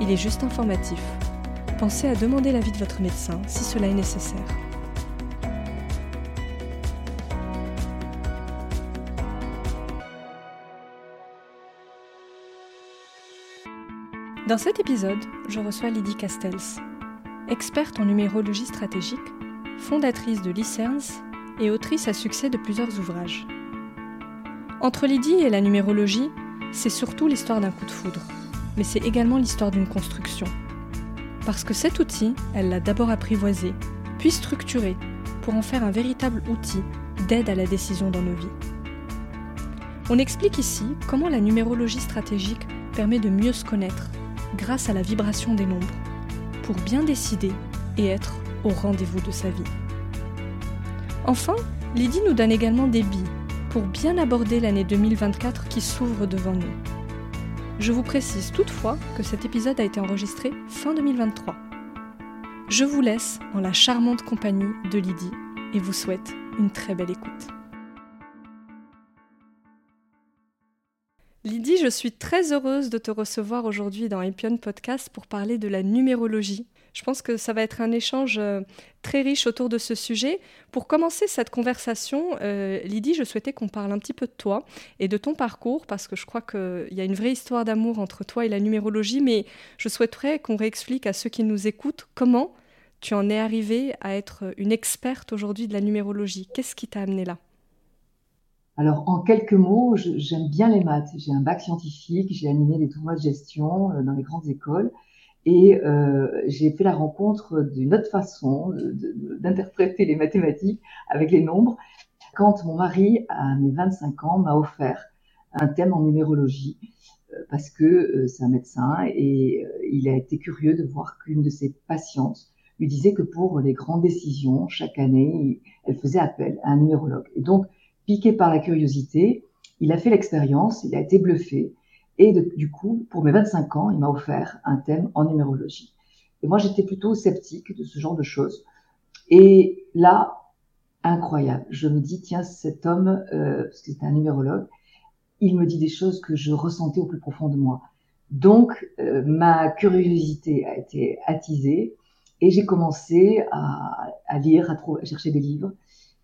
il est juste informatif. Pensez à demander l'avis de votre médecin si cela est nécessaire. Dans cet épisode, je reçois Lydie Castells, experte en numérologie stratégique, fondatrice de Licerns et autrice à succès de plusieurs ouvrages. Entre Lydie et la numérologie, c'est surtout l'histoire d'un coup de foudre mais c'est également l'histoire d'une construction. Parce que cet outil, elle l'a d'abord apprivoisé, puis structuré, pour en faire un véritable outil d'aide à la décision dans nos vies. On explique ici comment la numérologie stratégique permet de mieux se connaître grâce à la vibration des nombres, pour bien décider et être au rendez-vous de sa vie. Enfin, Lydie nous donne également des billes pour bien aborder l'année 2024 qui s'ouvre devant nous. Je vous précise toutefois que cet épisode a été enregistré fin 2023. Je vous laisse en la charmante compagnie de Lydie et vous souhaite une très belle écoute. Lydie, je suis très heureuse de te recevoir aujourd'hui dans Epion Podcast pour parler de la numérologie je pense que ça va être un échange euh, très riche autour de ce sujet. Pour commencer cette conversation, euh, Lydie, je souhaitais qu'on parle un petit peu de toi et de ton parcours, parce que je crois qu'il y a une vraie histoire d'amour entre toi et la numérologie, mais je souhaiterais qu'on réexplique à ceux qui nous écoutent comment tu en es arrivée à être une experte aujourd'hui de la numérologie. Qu'est-ce qui t'a amené là? Alors, en quelques mots, j'aime bien les maths. J'ai un bac scientifique, j'ai animé des tournois de gestion euh, dans les grandes écoles. Et euh, j'ai fait la rencontre d'une autre façon d'interpréter les mathématiques avec les nombres quand mon mari, à mes 25 ans, m'a offert un thème en numérologie euh, parce que euh, c'est un médecin et il a été curieux de voir qu'une de ses patientes lui disait que pour les grandes décisions, chaque année, elle faisait appel à un numérologue. Et donc, piqué par la curiosité, il a fait l'expérience, il a été bluffé et du coup, pour mes 25 ans, il m'a offert un thème en numérologie. Et moi, j'étais plutôt sceptique de ce genre de choses. Et là, incroyable. Je me dis, tiens, cet homme, euh, parce que c'était un numérologue, il me dit des choses que je ressentais au plus profond de moi. Donc, euh, ma curiosité a été attisée et j'ai commencé à, à lire, à, trouver, à, chercher des livres.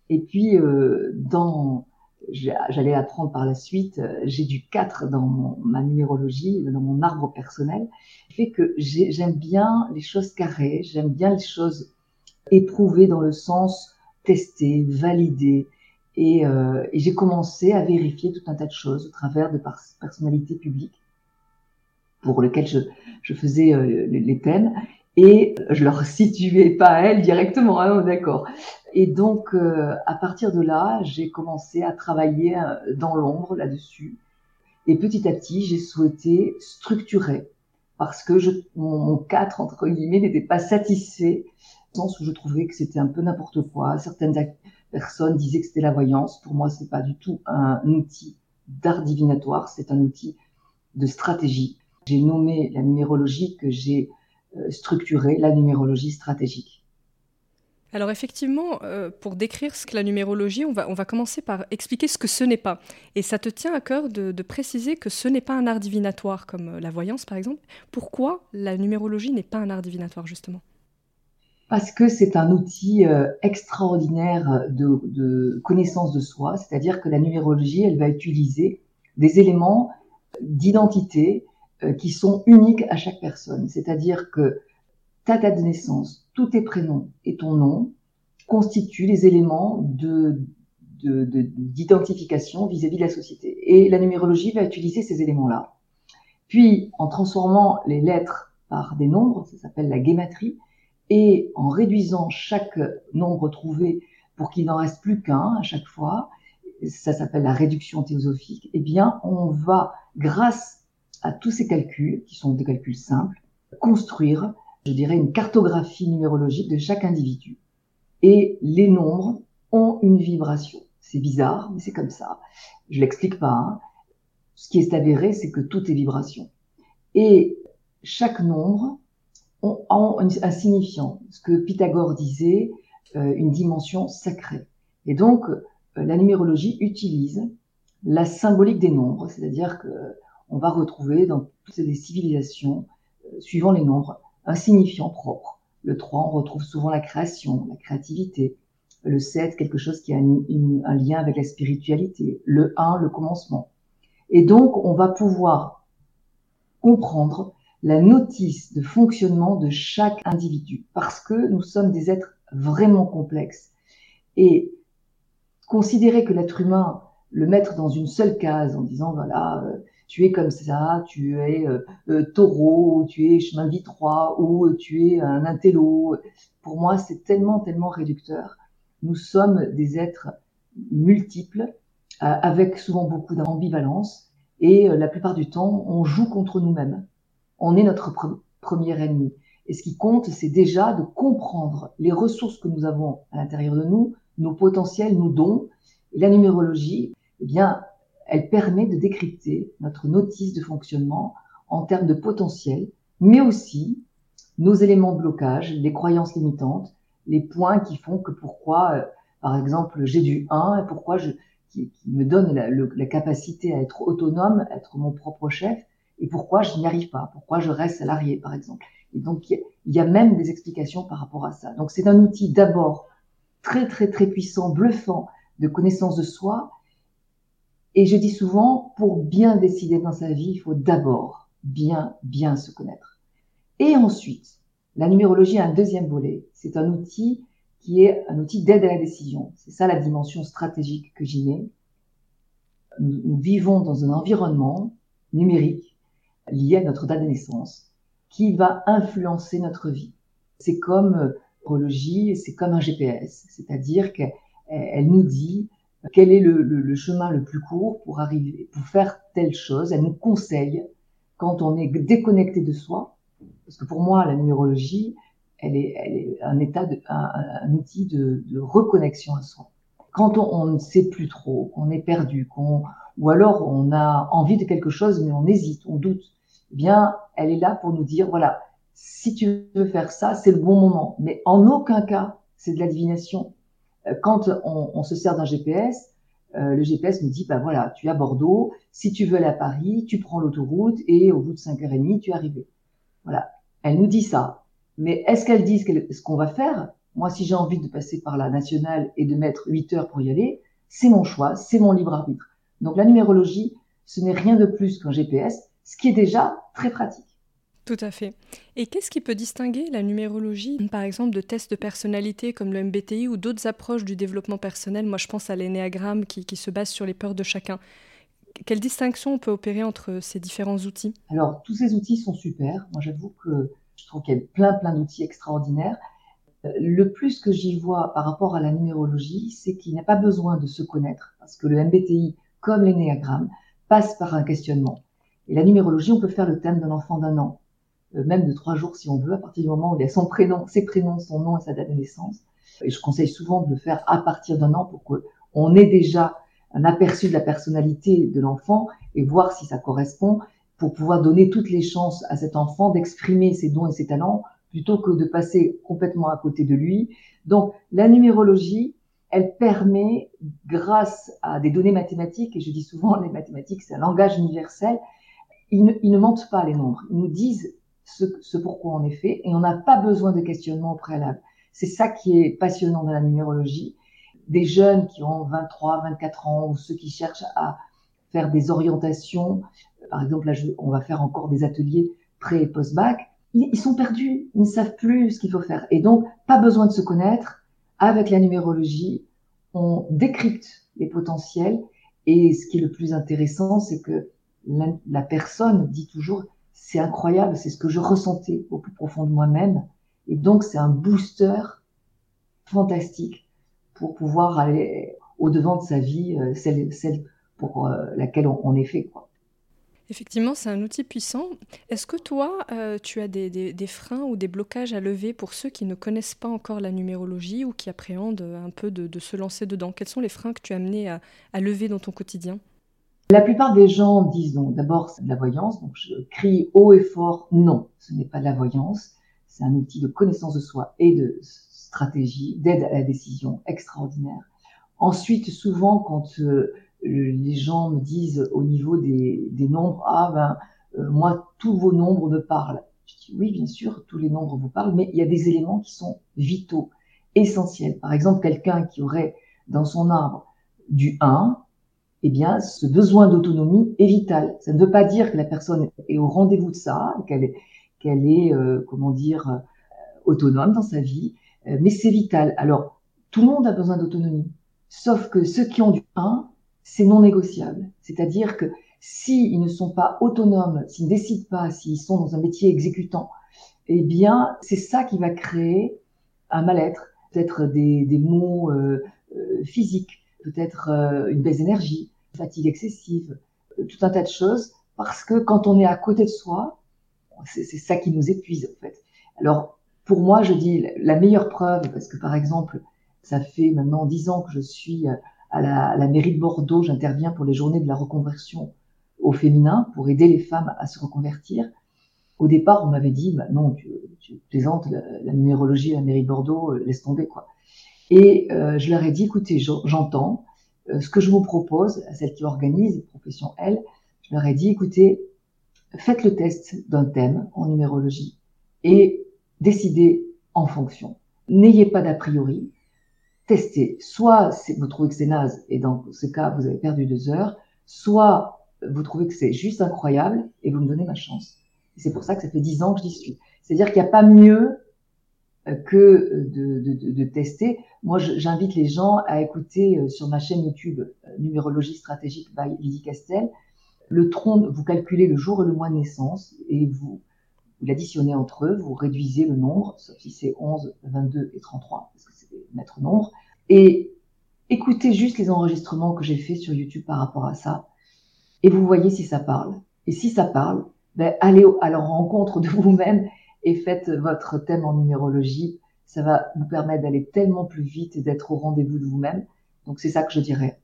Et puis, euh, dans j'allais apprendre par la suite, euh, j'ai du 4 dans ma numérologie, dans mon arbre personnel, fait que j'aime bien les choses carrées, j'aime bien les choses éprouvées dans le sens tester, valider. Et, euh, j'ai commencé à vérifier tout un tas de choses au travers de personnalités publiques pour lesquelles je, je faisais euh, les thèmes et je leur situais pas à elles directement, hein, d'accord. Et donc, euh, à partir de là, j'ai commencé à travailler euh, dans l'ombre là-dessus. Et petit à petit, j'ai souhaité structurer parce que je, mon, mon 4, entre guillemets, n'était pas satisfait, le sens où je trouvais que c'était un peu n'importe quoi. Certaines personnes disaient que c'était la voyance. Pour moi, c'est pas du tout un outil d'art divinatoire, c'est un outil de stratégie. J'ai nommé la numérologie que j'ai euh, structurée la numérologie stratégique. Alors effectivement, euh, pour décrire ce que la numérologie, on va, on commencer par expliquer ce que ce n'est pas. Et ça te tient à cœur de, préciser que ce n'est pas un art divinatoire comme euh, la voyance par exemple. Pourquoi la numérologie n'est pas un art divinatoire justement? Parce que c'est un outil euh, extraordinaire de, de, connaissance de soi, c'est-à-dire que la numérologie, elle va utiliser des éléments d'identité qui sont uniques à chaque personne. C'est-à-dire que ta date de naissance, tous tes prénoms et ton nom constituent les éléments de d'identification vis-à-vis de la société. Et la numérologie va utiliser ces éléments-là. Puis, en transformant les lettres par des nombres, ça s'appelle la guématrie, et en réduisant chaque nombre trouvé pour qu'il n'en reste plus qu'un à chaque fois, ça s'appelle la réduction théosophique, eh bien, on va, grâce à tous ces calculs, qui sont des calculs simples, construire, je dirais, une cartographie numérologique de chaque individu. Et les nombres ont une vibration. C'est bizarre, mais c'est comme ça. Je l'explique pas. Hein. Ce qui est avéré, c'est que tout est vibration. Et chaque nombre a un signifiant. Ce que Pythagore disait, euh, une dimension sacrée. Et donc, euh, la numérologie utilise la symbolique des nombres, c'est-à-dire que on va retrouver dans toutes les civilisations, euh, suivant les nombres, un signifiant propre. Le 3, on retrouve souvent la création, la créativité. Le 7, quelque chose qui a un lien avec la spiritualité. Le 1, le commencement. Et donc, on va pouvoir comprendre la notice de fonctionnement de chaque individu parce que nous sommes des êtres vraiment complexes. Et considérer que l'être humain, le mettre dans une seule case en disant, voilà, euh, tu es comme ça, tu es euh, euh, taureau, tu es chemin 3, ou tu es un intello, pour moi, c'est tellement, tellement réducteur. Nous sommes des êtres multiples, avec souvent beaucoup d'ambivalence, et la plupart du temps, on joue contre nous-mêmes. On est notre premier ennemi. Et ce qui compte, c'est déjà de comprendre les ressources que nous avons à l'intérieur de nous, nos potentiels, nos dons. Et la numérologie, eh bien, elle permet de décrypter notre notice de fonctionnement en termes de potentiel, mais aussi nos éléments de blocage, les croyances limitantes, les points qui font que pourquoi, euh, par exemple, j'ai du 1 et pourquoi je, qui, me donne la, capacité à être autonome, à être mon propre chef, et pourquoi je n'y arrive pas, pourquoi je reste salarié, par exemple. Et donc, il y a même des explications par rapport à ça. Donc, c'est un outil d'abord très, très, très puissant, bluffant de connaissance de soi. Et je dis souvent, pour bien décider dans sa vie, il faut d'abord bien, bien se connaître. Et ensuite, la numérologie a un deuxième volet. C'est un outil qui est un outil d'aide à la décision. C'est ça la dimension stratégique que j'y mets. Nous, vivons dans un environnement numérique lié à notre date de naissance qui va influencer notre vie. C'est comme l'astrologie, c'est comme un GPS, c'est-à-dire qu'elle nous dit quel est le, chemin le plus court pour arriver, pour faire telle chose? Elle nous conseille quand on est déconnecté de soi, parce que pour moi, la numérologie, elle est, un état, un, outil de, reconnexion à soi. Quand on, on ne sait plus trop, qu'on est perdu, qu'on, ou alors on a envie de quelque chose mais on hésite, on doute, eh bien, elle est là pour nous dire, voilà, si tu veux faire ça, c'est le bon moment. Mais en aucun cas, c'est de la divination. Euh, quand on, se sert d'un GPS, euh, le GPS nous dit, bah voilà, tu es à Bordeaux, si tu veux aller à Paris, tu prends l'autoroute et au bout de 5h30, tu es arrivé. Voilà. Elle nous dit ça. Mais est-ce qu'elle dit ce qu'on va faire? Moi, si j'ai envie de passer par la nationale et de mettre 8 heures pour y aller, c'est mon choix, c'est mon libre arbitre. Donc la numérologie, ce n'est rien de plus qu'un GPS, ce qui est déjà très pratique. Tout à fait. Et qu'est-ce qui peut distinguer la numérologie, par exemple, de tests de personnalité comme le MBTI ou d'autres approches du développement personnel? Moi, je pense à l'énéagramme qui, se base sur les peurs de chacun. Quelle distinction on peut opérer entre ces différents outils? Alors, tous ces outils sont super. Moi, j'avoue que je trouve qu'il y a plein, plein d'outils extraordinaires. Euh, le plus que j'y vois par rapport à la numérologie, c'est qu'il n'y a pas besoin de se connaître, parce que le MBTI, comme l'énéagramme, passe par un questionnement. Et la numérologie, on peut faire le thème d'un enfant d'un an, même de trois jours si on veut, à partir du moment où il y a son prénom, ses prénoms, son nom et sa date de naissance. Et je conseille souvent de le faire à partir d'un an pour qu'on ait déjà un aperçu de la personnalité de l'enfant et voir si ça correspond pour pouvoir donner toutes les chances à cet enfant d'exprimer ses dons et ses talents plutôt que de passer complètement à côté de lui. Donc la numérologie, elle permet, grâce à des données mathématiques, et je dis souvent les mathématiques c'est un langage universel, ils ils ne mentent pas les nombres, ils nous disent ce, ce pourquoi on est fait, et on n'a pas besoin de questionnement au préalable. C'est ça qui est passionnant dans la numérologie. Des jeunes qui ont 23, 24 ans, ou ceux qui cherchent à faire des orientations, par exemple, là, on va faire encore des ateliers pré et post-bac, ils, sont perdus, ils ne savent plus ce qu'il faut faire. Et donc, pas besoin de se connaître. Avec la numérologie, on décrypte les potentiels. Et ce qui est le plus intéressant, c'est que la personne dit toujours, c'est incroyable, c'est ce que je ressentais au plus profond de moi-même. Et donc, c'est un booster fantastique pour pouvoir aller au devant de sa vie, euh, celle, pour euh, laquelle on, est fait. Effectivement, c'est un outil puissant. Est-ce que toi, euh, tu as des, freins ou des blocages à lever pour ceux qui ne connaissent pas encore la numérologie ou qui appréhendent un peu de, se lancer dedans? Quels sont les freins que tu as amenés à, lever dans ton quotidien? La plupart des gens disent donc d'abord c'est de la voyance, donc je crie haut et fort non, ce n'est pas de la voyance, c'est un outil de connaissance de soi et de stratégie, d'aide à la décision extraordinaire. Ensuite, souvent, quand euh, les gens me disent au niveau des, nombres, ah ben, euh, moi, tous vos nombres me parlent. Je dis, oui, bien sûr, tous les nombres vous parlent, mais il y a des éléments qui sont vitaux, essentiels. Par exemple, quelqu'un qui aurait dans son arbre du 1, eh bien, ce besoin d'autonomie est vital. Ça ne veut pas dire que la personne est au rendez-vous de ça, qu'elle est, qu'elle est, euh, comment dire, euh, autonome dans sa vie, mais c'est vital. Alors, tout le monde a besoin d'autonomie, sauf que ceux qui ont du 1, c'est non négociable. C'est-à-dire que s'ils ne sont pas autonomes, s'ils ne décident pas, s'ils sont dans un métier exécutant, eh bien, c'est ça qui va créer un mal-être, peut-être des, des maux euh, euh physiques, peut-être euh, une baisse d'énergie, fatigue excessive, euh, tout un tas de choses, parce que quand on est à côté de soi, c'est ça qui nous épuise en fait. Alors, pour moi, je dis la meilleure preuve, parce que par exemple, ça fait maintenant dix ans que je suis à la, mairie de Bordeaux, j'interviens pour les journées de la reconversion au féminin pour aider les femmes à se reconvertir. Au départ, on m'avait dit, bah non, tu, plaisantes, la, numérologie à la mairie de Bordeaux, euh, laisse tomber quoi. Et euh, je leur ai dit, écoutez, j'entends euh, ce que je vous propose à celle qui organise, profession elle, je leur ai dit, écoutez, faites le test d'un thème en numérologie et décidez en fonction. N'ayez pas d'a priori, tester. Soit vous trouvez que c'est naze et dans ce cas vous avez perdu deux heures, soit vous trouvez que c'est juste incroyable et vous me donnez ma chance. c'est pour ça que ça fait dix ans que j'y suis. C'est-à-dire qu'il n'y a pas mieux euh, que de, de, de tester. Moi, j'invite les gens à écouter euh, sur ma chaîne YouTube euh, Numérologie stratégique by Lydie Castel. Le tronc, vous calculez le jour et le mois de naissance et vous, vous l'additionnez entre eux, vous réduisez le nombre, sauf si c'est 11, 22 et 33, parce que c'est des maîtres nombres, et écoutez juste les enregistrements que j'ai faits sur YouTube par rapport à ça, et vous voyez si ça parle. Et si ça parle, ben, allez à la rencontre de vous-même et faites votre thème en numérologie. Ça va vous permettre d'aller tellement plus vite et d'être au rendez-vous de vous-même. Donc c'est ça que je dirais.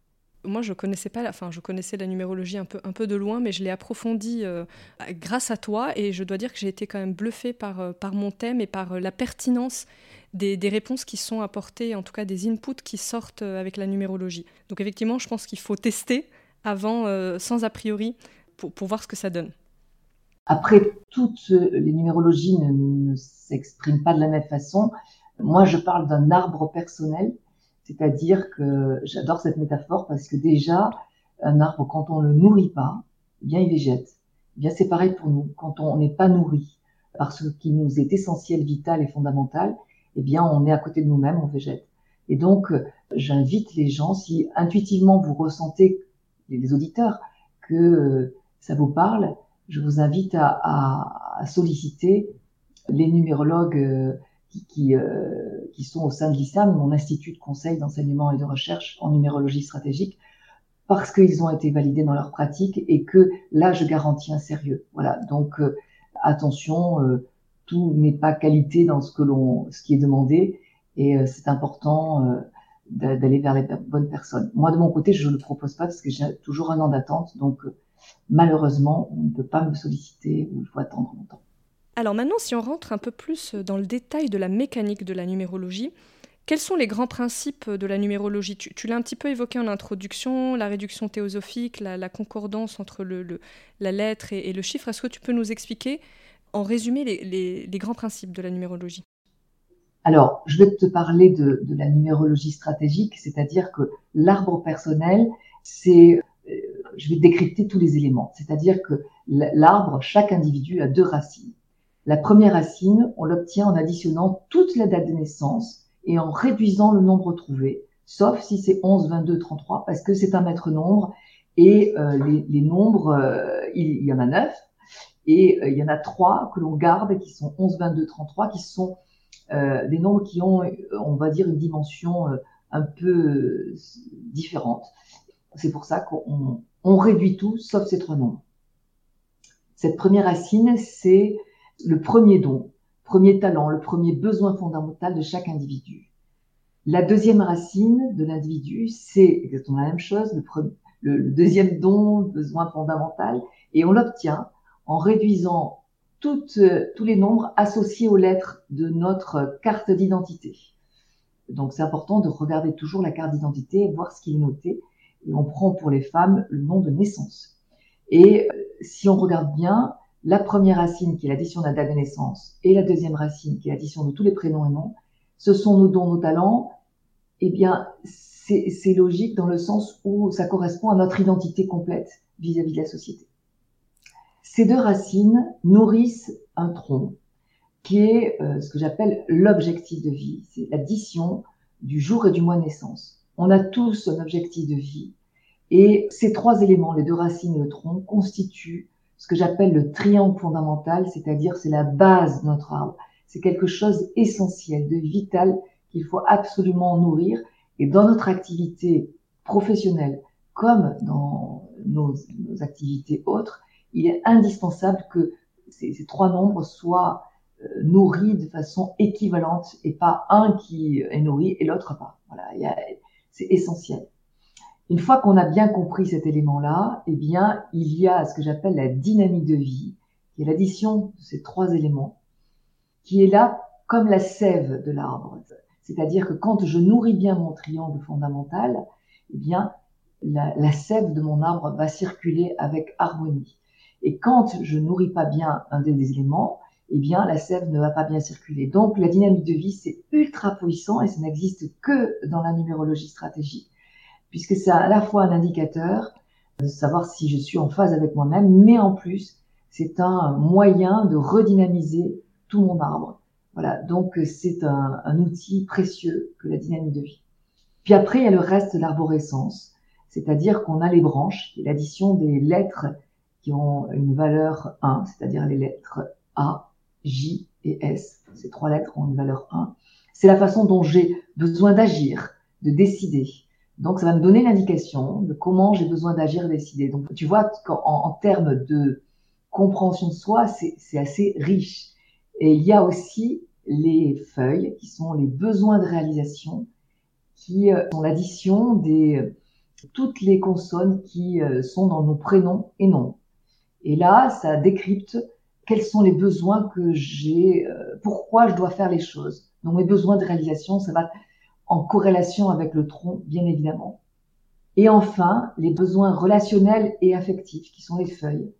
Moi, je connaissais pas, la, enfin, je connaissais la numérologie un peu, un peu de loin, mais je l'ai approfondie euh, grâce à toi, et je dois dire que j'ai été quand même bluffée par, euh, par mon thème et par euh, la pertinence des, des, réponses qui sont apportées, en tout cas des inputs qui sortent avec la numérologie. Donc effectivement, je pense qu'il faut tester avant, sans a priori, pour, pour, voir ce que ça donne. Après, toutes les numérologies ne, ne s'expriment pas de la même façon. Moi, je parle d'un arbre personnel c'est-à-dire que j'adore cette métaphore parce que déjà, un arbre, quand on le nourrit pas, eh bien, il végète. Eh bien, c'est pareil pour nous. Quand on n'est pas nourri par ce qui nous est essentiel, vital et fondamental, eh bien, on est à côté de nous-mêmes, on végète. Et donc, j'invite les gens, si intuitivement vous ressentez, les auditeurs, que euh, ça vous parle, je vous invite à, solliciter les numérologues euh, euh, qui, sont au sein de l'ISAM, mon institut de conseil, d'enseignement et de recherche en numérologie stratégique, parce qu'ils ont été validés dans leur pratique et que là, je garantis un sérieux. Voilà. Donc, euh, attention, tout n'est pas qualité dans ce que l'on, ce qui est demandé, et c'est important d'aller vers les bonnes personnes. Moi, de mon côté, je ne le propose pas parce que j'ai toujours un an d'attente, donc malheureusement, on ne peut pas me solliciter ou il faut attendre longtemps. Alors maintenant, si on rentre un peu plus dans le détail de la mécanique de la numérologie, quels sont les grands principes de la numérologie? Tu, l'as un petit peu évoqué en introduction, la réduction théosophique, la, concordance entre le, la lettre et, le chiffre. Est-ce que tu peux nous expliquer, en résumé, les, grands principes de la numérologie? Alors, je vais te parler de, de la numérologie stratégique, c'est-à-dire que l'arbre personnel, c'est, je vais décrypter tous les éléments. C'est-à-dire que l'arbre, chaque individu a deux racines. La première racine, on l'obtient en additionnant toute la date de naissance et en réduisant le nombre trouvé, sauf si c'est 11, 22, 33, parce que c'est un maître nombre et euh, les, nombres, euh, il, y en a neuf et euh, il y en a trois que l'on garde qui sont 11, 22, 33, qui sont des nombres qui ont, on va dire, une dimension un peu différente. C'est pour ça qu'on on réduit tout sauf ces trois nombres. Cette première racine, c'est le premier don, premier talent, le premier besoin fondamental de chaque individu. La deuxième racine de l'individu, c'est exactement la même chose, le, le, deuxième don, besoin fondamental, et on l'obtient en réduisant toutes, tous les nombres associés aux lettres de notre carte d'identité. Donc c'est important de regarder toujours la carte d'identité et voir ce qui est noté. Et on prend pour les femmes le nom de naissance. Et euh, si on regarde bien, la première racine qui est l'addition de la date de naissance et la deuxième racine qui est l'addition de tous les prénoms et noms, ce sont nos dons, nos talents. Eh bien, c'est logique dans le sens où ça correspond à notre identité complète vis-à-vis -vis de la société. Ces deux racines nourrissent un tronc qui est euh, ce que j'appelle l'objectif de vie. C'est l'addition du jour et du mois de naissance. On a tous un objectif de vie. Et ces trois éléments, les deux racines et le tronc, constituent ce que j'appelle le triangle fondamental, c'est-à-dire c'est la base de notre arbre. C'est quelque chose essentiel, de vital, qu'il faut absolument nourrir. Et dans notre activité professionnelle, comme dans nos, activités autres, il est indispensable que ces, ces trois nombres soient euh, nourris de façon équivalente et pas un qui est nourri et l'autre pas. Voilà, c'est essentiel. Une fois qu'on a bien compris cet élément-là, eh bien, il y a ce que j'appelle la dynamique de vie, qui est l'addition de ces trois éléments, qui est là comme la sève de l'arbre. C'est-à-dire que quand je nourris bien mon triangle fondamental, eh bien, la, la, sève de mon arbre va circuler avec harmonie. Et quand je nourris pas bien un des éléments, eh bien, la sève ne va pas bien circuler. Donc, la dynamique de vie, c'est ultra puissant et ça n'existe que dans la numérologie stratégique, puisque c'est à la fois un indicateur de savoir si je suis en phase avec moi-même, mais en plus, c'est un moyen de redynamiser tout mon arbre. Voilà, donc c'est un, un, outil précieux que la dynamique de vie. Puis après, il y a le reste de l'arborescence, c'est-à-dire qu'on a les branches, l'addition des lettres qui ont une valeur 1, c'est-à-dire les lettres A, J et S. Ces trois lettres ont une valeur 1. C'est la façon dont j'ai besoin d'agir, de décider. Donc, ça va me donner l'indication de comment j'ai besoin d'agir et décider. Donc, tu vois en termes de compréhension de soi, c'est assez riche. Et il y a aussi les feuilles qui sont les besoins de réalisation, qui euh, sont l'addition des toutes les consonnes qui euh, sont dans nos prénoms et noms. Et là, ça décrypte quels sont les besoins que j'ai, euh, pourquoi je dois faire les choses. Donc mes besoins de réalisation, ça va en corrélation avec le tronc, bien évidemment. Et enfin, les besoins relationnels et affectifs, qui sont les feuilles,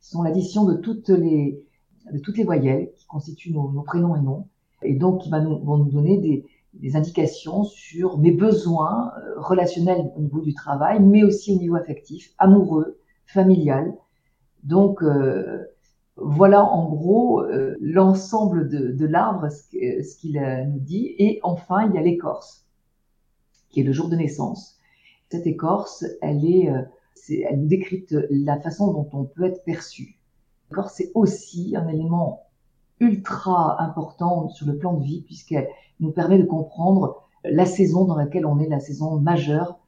qui sont l'addition de toutes les, de toutes les voyelles qui constituent nos, prénoms et noms, et donc qui nous, vont nous donner des, des indications sur mes besoins euh, relationnels au niveau du travail, mais aussi au niveau affectif, amoureux, familial. Donc, euh, voilà en gros euh, l'ensemble de, l'arbre, ce, qu'il euh, nous dit. Et enfin, il y a l'écorce, qui est le jour de naissance. Cette écorce, elle est, euh, elle nous décrypte la façon dont on peut être perçu. L'écorce, c'est aussi un élément ultra important sur le plan de vie, puisqu'elle nous permet de comprendre la saison dans laquelle on est, la saison majeure,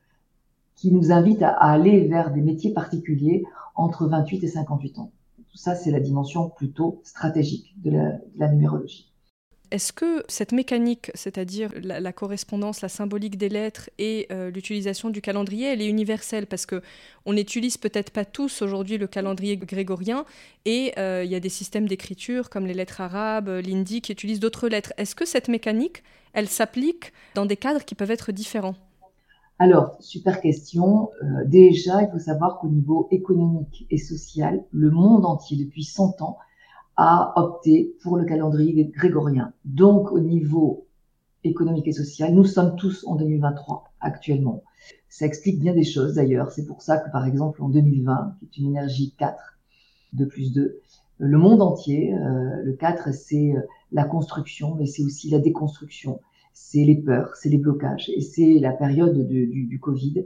qui nous invite à aller vers des métiers particuliers entre 28 et 58 ans. Tout ça, c'est la dimension plutôt stratégique de la, numérologie. Est-ce que cette mécanique, c'est-à-dire la, correspondance, la symbolique des lettres et euh, l'utilisation du calendrier, elle est universelle? Parce que on n'utilise peut-être pas tous aujourd'hui le calendrier grégorien et euh, il y a des systèmes d'écriture comme les lettres arabes, l'hindi qui utilisent d'autres lettres. Est-ce que cette mécanique, elle s'applique dans des cadres qui peuvent être différents? Alors, super question. Euh, déjà, il faut savoir qu'au niveau économique et social, le monde entier, depuis 100 ans, a opté pour le calendrier grégorien. Donc, au niveau économique et social, nous sommes tous en 2023 actuellement. Ça explique bien des choses d'ailleurs. C'est pour ça que, par exemple, en 2020, qui est une énergie 4, 2 plus 2, le monde entier, euh, le 4, c'est euh, la construction, mais c'est aussi la déconstruction c'est les peurs, c'est les blocages, et c'est la période du, Covid,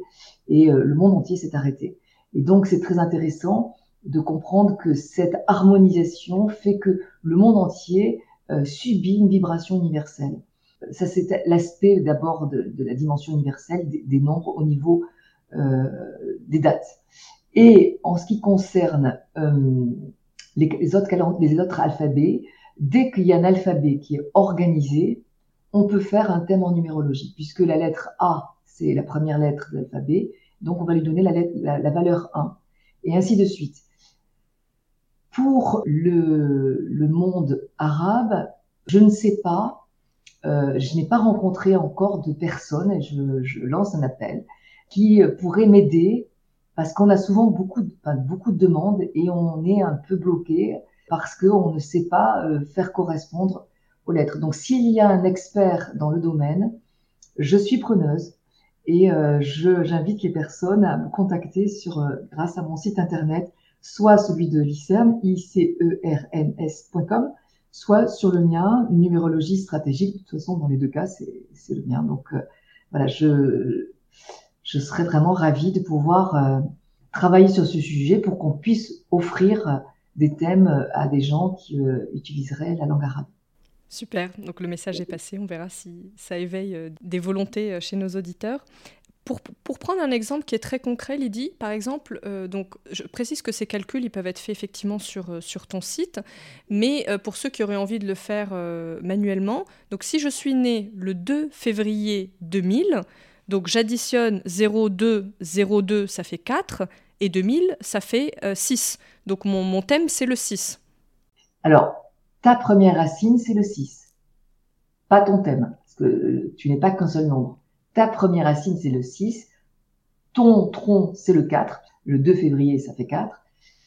et euh, le monde entier s'est arrêté. Et donc c'est très intéressant de comprendre que cette harmonisation fait que le monde entier euh, subit une vibration universelle. Ça c'est l'aspect d'abord de, la dimension universelle des, nombres au niveau euh, des dates. Et en ce qui concerne les autres alphabets, dès qu'il y a un alphabet qui est organisé, on peut faire un thème en numérologie, puisque la lettre A, c'est la première lettre de l'alphabet, donc on va lui donner la, lettre, la, valeur 1, et ainsi de suite. Pour le, monde arabe, je ne sais pas, euh, je n'ai pas rencontré encore de personnes, et je, lance un appel, qui pourraient m'aider, parce qu'on a souvent beaucoup de, beaucoup de demandes et on est un peu bloqué parce qu'on ne sait pas euh, faire correspondre Donc s'il y a un expert dans le domaine, je suis preneuse et euh, j'invite les personnes à me contacter sur, euh, grâce à mon site internet, soit celui de l'ICERN, icerns.com, soit sur le mien, numérologie stratégique. De toute façon, dans les deux cas, c'est le mien. Donc voilà, je, je serais vraiment ravie de pouvoir travailler sur ce sujet pour qu'on puisse offrir des thèmes à des gens qui utiliseraient la langue arabe. Super, donc le message est passé, on verra si ça éveille euh, des volontés euh, chez nos auditeurs. Pour, pour, prendre un exemple qui est très concret, Lydie, par exemple, euh, donc je précise que ces calculs ils peuvent être faits effectivement sur, sur ton site, mais pour ceux qui auraient envie de le faire manuellement, donc si je suis née le 2 février 2000, donc j'additionne 0,2, 0,2, ça fait 4, et 2000, ça fait 6. Donc mon, mon thème, c'est le 6. Alors, ta première racine, c'est le 6. Pas ton thème, parce que euh, tu n'es pas qu'un seul nombre. Ta première racine, c'est le 6. Ton tronc, c'est le 4. Le 2 février, ça fait 4.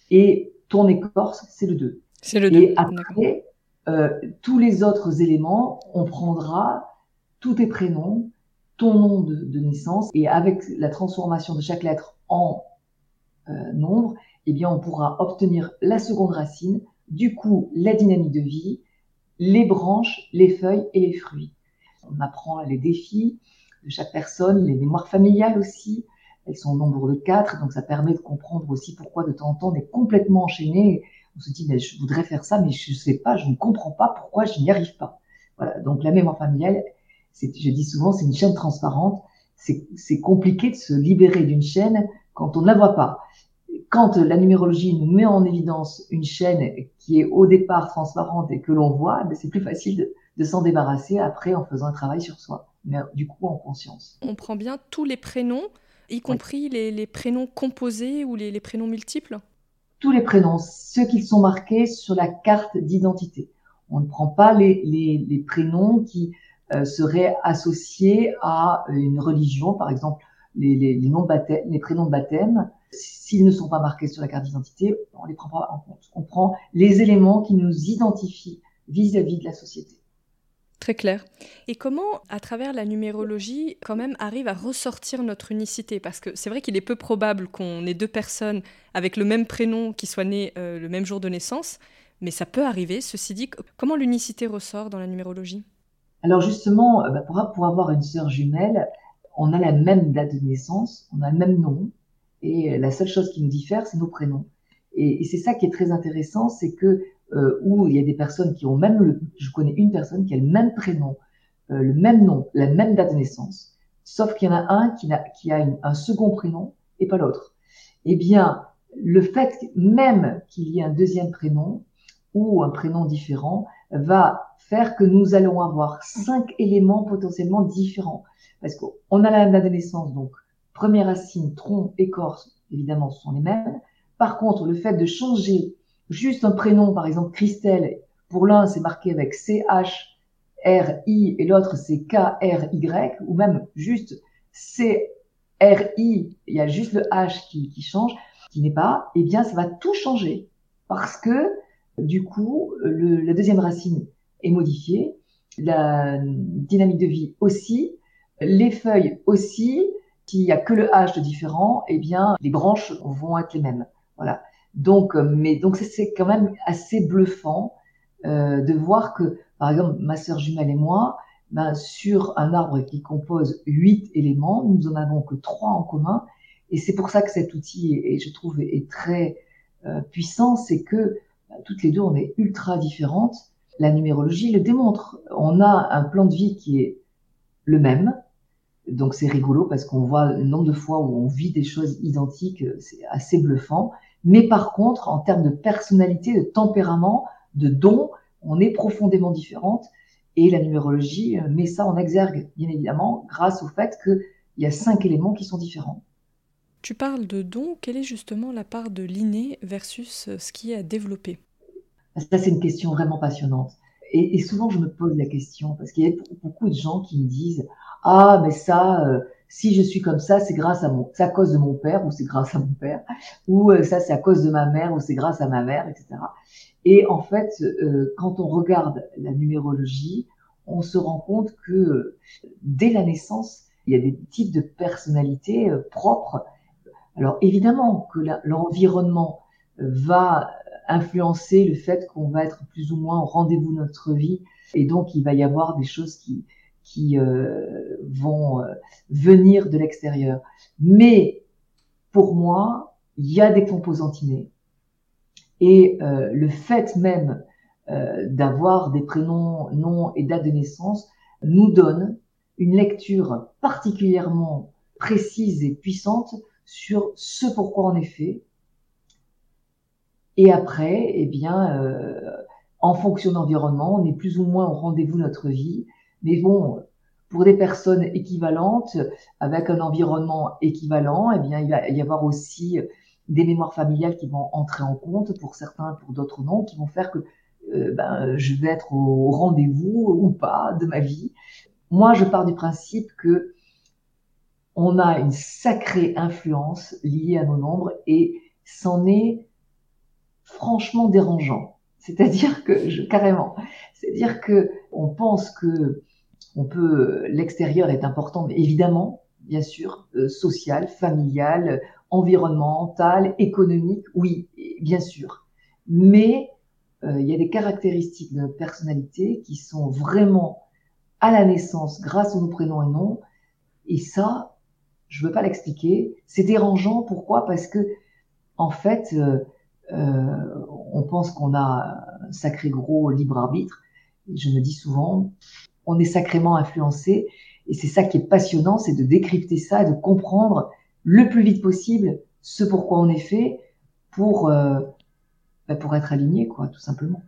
Et ton écorce, c'est le 2. C'est le 2. Et après, euh, tous les autres éléments, on prendra tous tes prénoms, ton nom de, naissance, et avec la transformation de chaque lettre en euh, nombre, eh bien, on pourra obtenir la seconde racine, du coup, la dynamique de vie, les branches, les feuilles et les fruits. On apprend les défis de chaque personne, les mémoires familiales aussi. Elles sont au nombre de quatre, donc ça permet de comprendre aussi pourquoi de temps en temps on est complètement enchaîné. On se dit, mais je voudrais faire ça, mais je ne sais pas, je ne comprends pas pourquoi je n'y arrive pas. Voilà. Donc la mémoire familiale, je dis souvent, c'est une chaîne transparente. C'est compliqué de se libérer d'une chaîne quand on ne la voit pas quand la numérologie nous met en évidence une chaîne qui est au départ transparente et que l'on voit, ben, c'est plus facile de, s'en débarrasser après en faisant un travail sur soi, mais du coup en conscience. On prend bien tous les prénoms, y compris les, prénoms composés ou les, prénoms multiples? Tous les prénoms, ceux qui sont marqués sur la carte d'identité. On ne prend pas les, prénoms qui euh, seraient associés à une religion, par exemple les, noms baptême, les prénoms de baptême S'ils ne sont pas marqués sur la carte d'identité, on les prend pas en compte. On prend les éléments qui nous identifient vis-à-vis de la société. Très clair. Et comment, à travers la numérologie, quand même arrive à ressortir notre unicité? Parce que c'est vrai qu'il est peu probable qu'on ait deux personnes avec le même prénom qui soient nées euh, le même jour de naissance, mais ça peut arriver. Ceci dit, comment l'unicité ressort dans la numérologie? Alors justement, euh, bah, pour avoir une sœur jumelle, on a la même date de naissance, on a le même nom, et la seule chose qui nous diffère, c'est nos prénoms. Et, c'est ça qui est très intéressant, c'est que euh, où il y a des personnes qui ont même le, je connais une personne qui a le même prénom, euh, le même nom, la même date de naissance, sauf qu'il y en a un qui a un second prénom et pas l'autre. Eh bien, le fait même qu'il y ait un deuxième prénom ou un prénom différent va faire que nous allons avoir cinq éléments potentiellement différents. Parce qu'on a la même date de naissance, donc Première racine, tronc, écorce, évidemment, ce sont les mêmes. Par contre, le fait de changer juste un prénom, par exemple Christelle, pour l'un c'est marqué avec C-H, R-I et l'autre c'est K-R-Y, ou même juste C-R-I, il y a juste le H qui, change, qui n'est pas, eh bien ça va tout changer. Parce que du coup, la deuxième racine est modifiée, la dynamique de vie aussi, les feuilles aussi, s'il y a que le H de différent, eh bien, les branches vont être les mêmes. Voilà. Donc, euh, mais donc c'est quand même assez bluffant euh, de voir que, par exemple, ma sœur jumelle et moi, ben, sur un arbre qui compose huit éléments, nous en avons que trois en commun. Et c'est pour ça que cet outil, et je trouve, est très euh, puissant, c'est que ben, toutes les deux, on est ultra différentes. La numérologie le démontre. On a un plan de vie qui est le même, Donc c'est rigolo parce qu'on voit le nombre de fois où on vit des choses identiques, c'est assez bluffant. Mais par contre, en termes de personnalité, de tempérament, de dons, on est profondément différentes. Et la numérologie met ça en exergue, bien évidemment, grâce au fait qu'il y a cinq éléments qui sont différents. Tu parles de dons, quelle est justement la part de l'inné versus ce qui est à développer? Ça, c'est une question vraiment passionnante. Et, souvent, je me pose la question, parce qu'il y a beaucoup de gens qui me disent Ah, mais ça, euh, si je suis comme ça, c'est grâce à mon, à cause de mon père, ou c'est grâce à mon père, ou euh, ça, c'est à cause de ma mère, ou c'est grâce à ma mère, etc. Et en fait, euh, quand on regarde la numérologie, on se rend compte que dès la naissance, il y a des types de personnalités propres. Alors évidemment que l'environnement va influencer le fait qu'on va être plus ou moins au rendez-vous de notre vie. Et donc, il va y avoir des choses qui, qui euh, vont euh, venir de l'extérieur. Mais pour moi, il y a des composantes innées. Et euh, le fait même d'avoir des prénoms, noms et dates de naissance nous donne une lecture particulièrement précise et puissante sur ce pourquoi est fait, et après, eh bien, euh, en fonction d'environnement, on est plus ou moins au rendez-vous de notre vie. Mais bon, pour des personnes équivalentes, avec un environnement équivalent, eh bien, il va y avoir aussi des mémoires familiales qui vont entrer en compte pour certains, pour d'autres non, qui vont faire que euh, ben, je vais être au rendez-vous ou pas de ma vie. Moi, je pars du principe que on a une sacrée influence liée à nos nombres et c'en est franchement dérangeant. C'est-à-dire que, je, carrément, c'est-à-dire que on pense que on peut, l'extérieur est important, évidemment, bien sûr, euh, social, familial, environnemental, économique, oui, bien sûr. Mais euh, il y a des caractéristiques de notre personnalité qui sont vraiment à la naissance grâce à nos prénoms et noms. Et ça, je ne veux pas l'expliquer. C'est dérangeant. Pourquoi? Parce que, en fait, euh, on pense qu'on a un sacré gros libre arbitre. je me dis souvent, on est sacrément influencé. Et c'est ça qui est passionnant, c'est de décrypter ça, de comprendre le plus vite possible ce pourquoi on est fait pour, euh, bah, pour être aligné, quoi, tout simplement.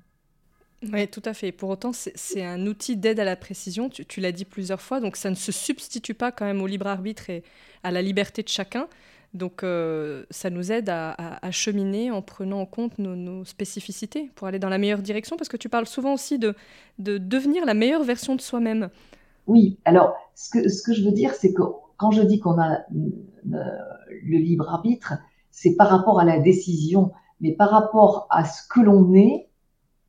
Oui, tout à fait. Pour autant, c'est un outil d'aide à la précision, tu, tu l'as dit plusieurs fois, donc ça ne se substitue pas quand même au libre arbitre et à la liberté de chacun. Donc euh, ça nous aide à, cheminer en prenant en compte nos, spécificités pour aller dans la meilleure direction, parce que tu parles souvent aussi de, devenir la meilleure version de soi-même. Oui, alors ce que, je veux dire, c'est que quand je dis qu'on a euh, le libre arbitre, c'est par rapport à la décision, mais par rapport à ce que l'on est,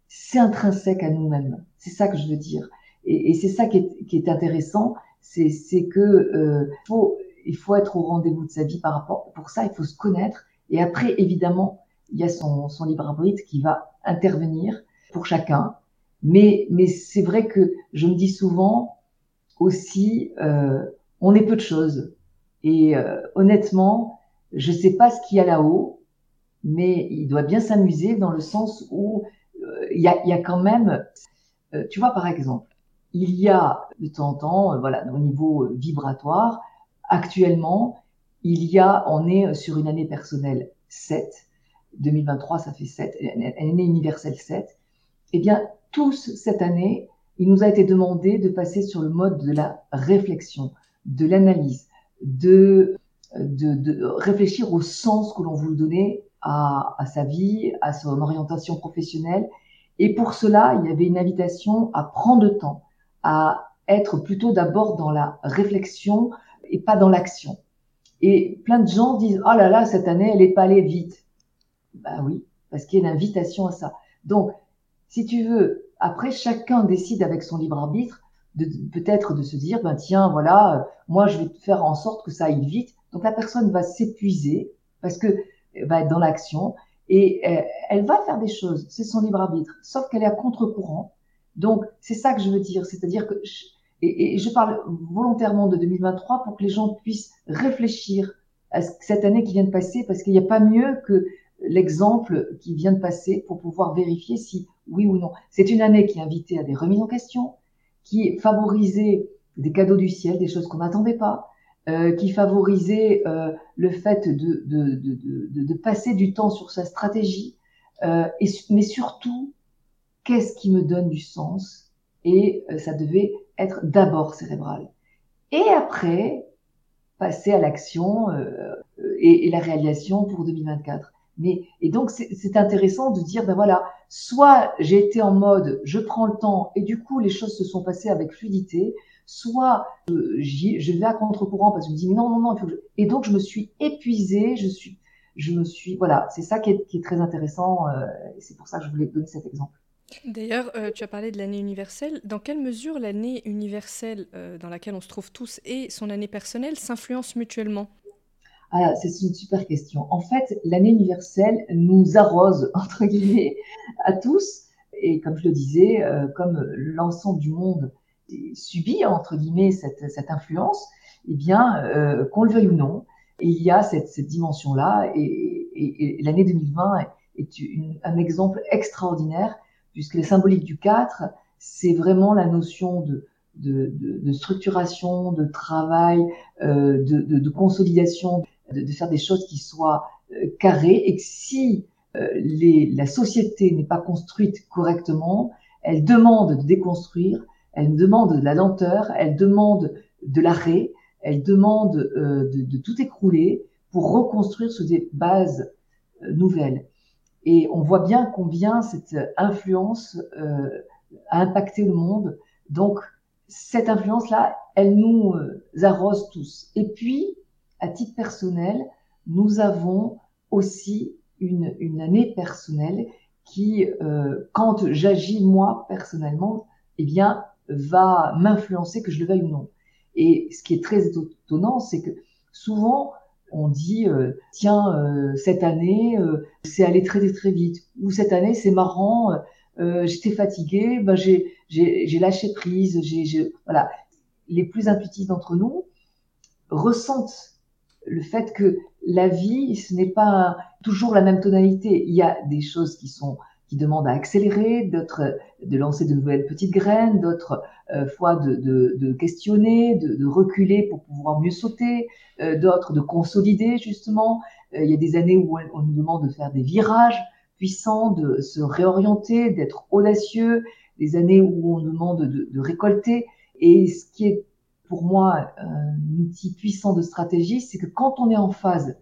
c'est intrinsèque à nous-mêmes. C'est ça que je veux dire. Et, c'est ça qui est, intéressant, c'est que euh, il faut être au rendez-vous de sa vie par rapport. Pour ça, il faut se connaître. Et après, évidemment, il y a son, son libre arbitre qui va intervenir pour chacun. Mais, mais c'est vrai que je me dis souvent aussi, euh, on est peu de choses. Et euh, honnêtement, je sais pas ce qu'il y a là-haut, mais il doit bien s'amuser dans le sens où euh, il, y a, il y a quand même, euh, tu vois par exemple, il y a de temps en temps, voilà, au niveau vibratoire, Actuellement, il y a, on est sur une année personnelle 7. 2023, ça fait 7, une année universelle 7. Eh bien, tous cette année, il nous a été demandé de passer sur le mode de la réflexion, de l'analyse, de, réfléchir au sens que l'on veut donner à, à sa vie, à son orientation professionnelle. Et pour cela, il y avait une invitation à prendre le temps, à être plutôt d'abord dans la réflexion, et pas dans l'action. Et plein de gens disent, oh là là, cette année, elle est pas allée vite. Ben oui, parce qu'il y a une invitation à ça. Donc, si tu veux, après, chacun décide avec son libre arbitre de peut-être de se dire, ben tiens, voilà, moi, je vais faire en sorte que ça aille vite. Donc, la personne va s'épuiser parce que va être dans l'action et euh, elle va faire des choses. C'est son libre arbitre, sauf qu'elle est à contre-courant. Donc, c'est ça que je veux dire. C'est-à-dire que et, je parle volontairement de 2023 pour que les gens puissent réfléchir à cette année qui vient de passer, parce qu'il n'y a pas mieux que l'exemple qui vient de passer pour pouvoir vérifier si oui ou non. C'est une année qui est invitée à des remises en question, qui favorisait des cadeaux du ciel, des choses qu'on n'attendait pas, euh, qui favorisaient euh, le fait de, de, de, de, passer du temps sur sa stratégie, euh, et, mais surtout, qu'est-ce qui me donne du sens? Et euh, ça devait être d'abord cérébral. Et après, passer à l'action euh, et, et, la réalisation pour 2024. Mais, et donc, c'est intéressant de dire, ben voilà, soit j'ai été en mode, je prends le temps, et du coup, les choses se sont passées avec fluidité, soit euh, je vais à contre-courant parce que je me dis, mais non, non, non, il faut que je... et donc je me suis épuisée, je suis, je me suis, voilà, c'est ça qui est, qui est, très intéressant, euh, et c'est pour ça que je voulais donner cet exemple. D'ailleurs, euh, tu as parlé de l'année universelle. Dans quelle mesure l'année universelle euh, dans laquelle on se trouve tous et son année personnelle s'influencent mutuellement? Ah, c'est une super question. En fait, l'année universelle nous arrose, entre guillemets, à tous. Et comme je le disais, euh, comme l'ensemble du monde subit, entre guillemets, cette, cette influence, eh bien, qu'on le veuille ou non, il y a cette, cette dimension-là. Et, l'année 2020 est, un exemple extraordinaire puisque les symboliques du 4, c'est vraiment la notion de, de, de, de structuration, de travail, euh, de, consolidation, de, faire des choses qui soient euh, carrées, et que si euh, les, la société n'est pas construite correctement, elle demande de déconstruire, elle demande de la lenteur, elle demande de l'arrêt, elle demande euh, de, de, tout écrouler pour reconstruire sur des bases euh, nouvelles. Et on voit bien combien cette influence euh, a impacté le monde. Donc, cette influence-là, elle nous euh, arrose tous. Et puis, à titre personnel, nous avons aussi une, une année personnelle qui, euh, quand j'agis moi personnellement, eh bien, va m'influencer, que je le veuille ou non. Et ce qui est très étonnant, c'est que souvent, on dit euh, tiens euh, cette année euh, c'est allé très très vite. Ou cette année c'est marrant j'étais fatiguée ben j'ai j'ai lâché prise j'ai voilà. Les plus intuitifs d'entre nous ressentent le fait que la vie ce n'est pas toujours la même tonalité. Il y a des choses qui sont qui demandent à accélérer, d'autres de lancer de nouvelles petites graines, d'autres euh, fois de, de, de questionner, de, de, reculer pour pouvoir mieux sauter, euh, d'autres de consolider justement. Euh, il y a des années où on, nous demande de faire des virages puissants, de se réorienter, d'être audacieux, des années où on demande de, de récolter. Et ce qui est pour moi un outil puissant de stratégie, c'est que quand on est en phase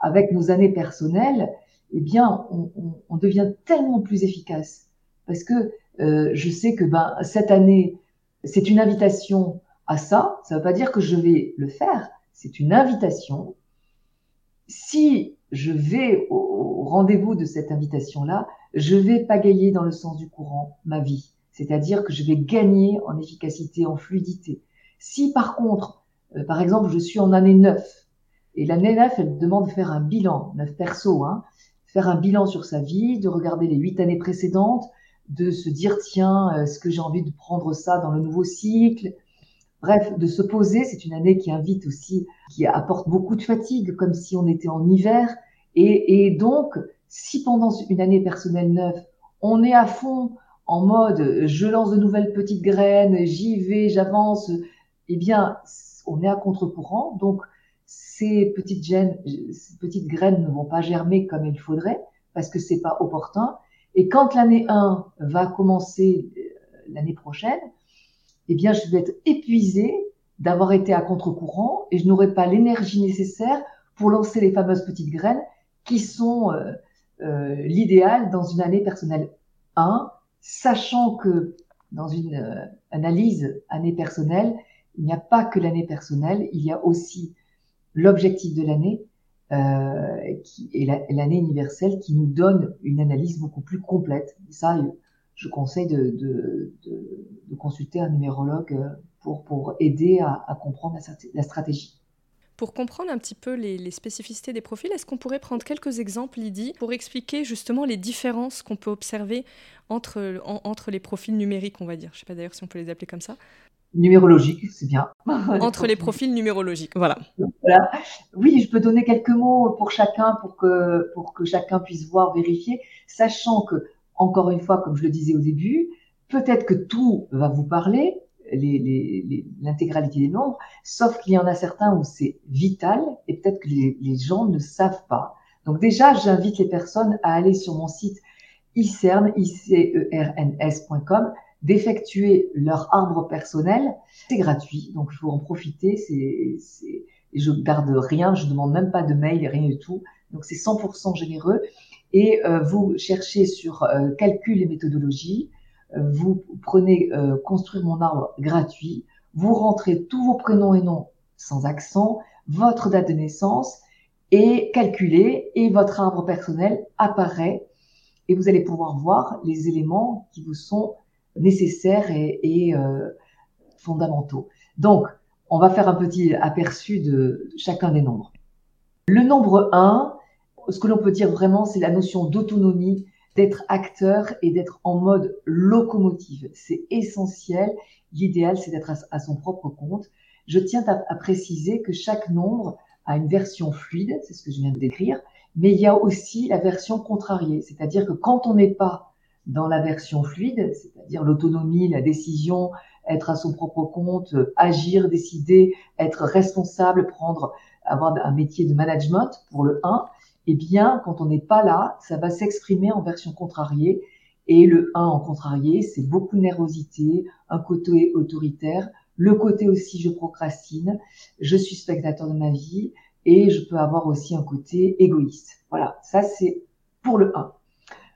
avec nos années personnelles, eh bien, on, on, on, devient tellement plus efficace. Parce que euh, je sais que ben, cette année, c'est une invitation à ça. Ça ne veut pas dire que je vais le faire. C'est une invitation. Si je vais au, au rendez-vous de cette invitation-là, je vais pagayer dans le sens du courant ma vie. C'est-à-dire que je vais gagner en efficacité, en fluidité. Si par contre, euh, par exemple, je suis en année 9, et l'année 9, elle demande de faire un bilan, 9 perso, hein, faire un bilan sur sa vie, de regarder les huit années précédentes, de se dire tiens, est-ce que j'ai envie de prendre ça dans le nouveau cycle? Bref, de se poser, c'est une année qui invite aussi, qui apporte beaucoup de fatigue, comme si on était en hiver. Et, et donc, si pendant une année personnelle neuve, on est à fond en mode je lance de nouvelles petites graines, j'y vais, j'avance, eh bien, on est à contre-courant. Donc, ces petites, gènes, ces petites graines ne vont pas germer comme il faudrait parce que c'est pas opportun. Et quand l'année 1 va commencer euh, l'année prochaine, eh bien, je vais être épuisée d'avoir été à contre-courant et je n'aurai pas l'énergie nécessaire pour lancer les fameuses petites graines qui sont euh, euh, l'idéal dans une année personnelle 1, sachant que dans une analyse année personnelle, il n'y a pas que l'année personnelle, il y a aussi l'objectif de l'année euh, qui l'année universelle qui nous donne une analyse beaucoup plus complète. Et ça, je conseille de, consulter un numérologue euh, pour, pour aider à, comprendre la, stratégie. Pour comprendre un petit peu les, spécificités des profils, est-ce qu'on pourrait prendre quelques exemples, Lydie, pour expliquer justement les différences qu'on peut observer entre, en, entre les profils numériques, on va dire Je ne sais pas d'ailleurs si on peut les appeler comme ça numérologique, c'est bien. Entre les profils numérologiques, voilà. voilà. Oui, je peux donner quelques mots pour chacun pour que, pour que chacun puisse voir, vérifier, sachant que, encore une fois, comme je le disais au début, peut-être que tout va vous parler, l'intégralité des nombres, sauf qu'il y en a certains où c'est vital et peut-être que les, les, gens ne savent pas. Donc déjà, j'invite les personnes à aller sur mon site ICERN, ICERNS.com, d'effectuer leur arbre personnel. C'est gratuit, donc il faut en profiter. C'est, je garde rien, je demande même pas de mail, rien du tout. Donc c'est 100% généreux. Et euh, vous cherchez sur euh, calcul et méthodologie, euh, vous prenez euh, construire mon arbre gratuit, vous rentrez tous vos prénoms et noms sans accent, votre date de naissance et calculez et votre arbre personnel apparaît et vous allez pouvoir voir les éléments qui vous sont nécessaires et, euh, fondamentaux. Donc, on va faire un petit aperçu de chacun des nombres. Le nombre 1, ce que l'on peut dire vraiment, c'est la notion d'autonomie, d'être acteur et d'être en mode locomotive. C'est essentiel. L'idéal, c'est d'être à, son propre compte. Je tiens à, préciser que chaque nombre a une version fluide, c'est ce que je viens de décrire, mais il y a aussi la version contrariée, c'est-à-dire que quand on n'est pas dans la version fluide, c'est-à-dire l'autonomie, la décision, être à son propre compte, agir, décider, être responsable, prendre, avoir un métier de management pour le 1, eh bien, quand on n'est pas là, ça va s'exprimer en version contrariée. Et le 1 en contrarié, c'est beaucoup de nervosité, un côté autoritaire, le côté aussi je procrastine, je suis spectateur de ma vie et je peux avoir aussi un côté égoïste. Voilà, ça c'est pour le 1.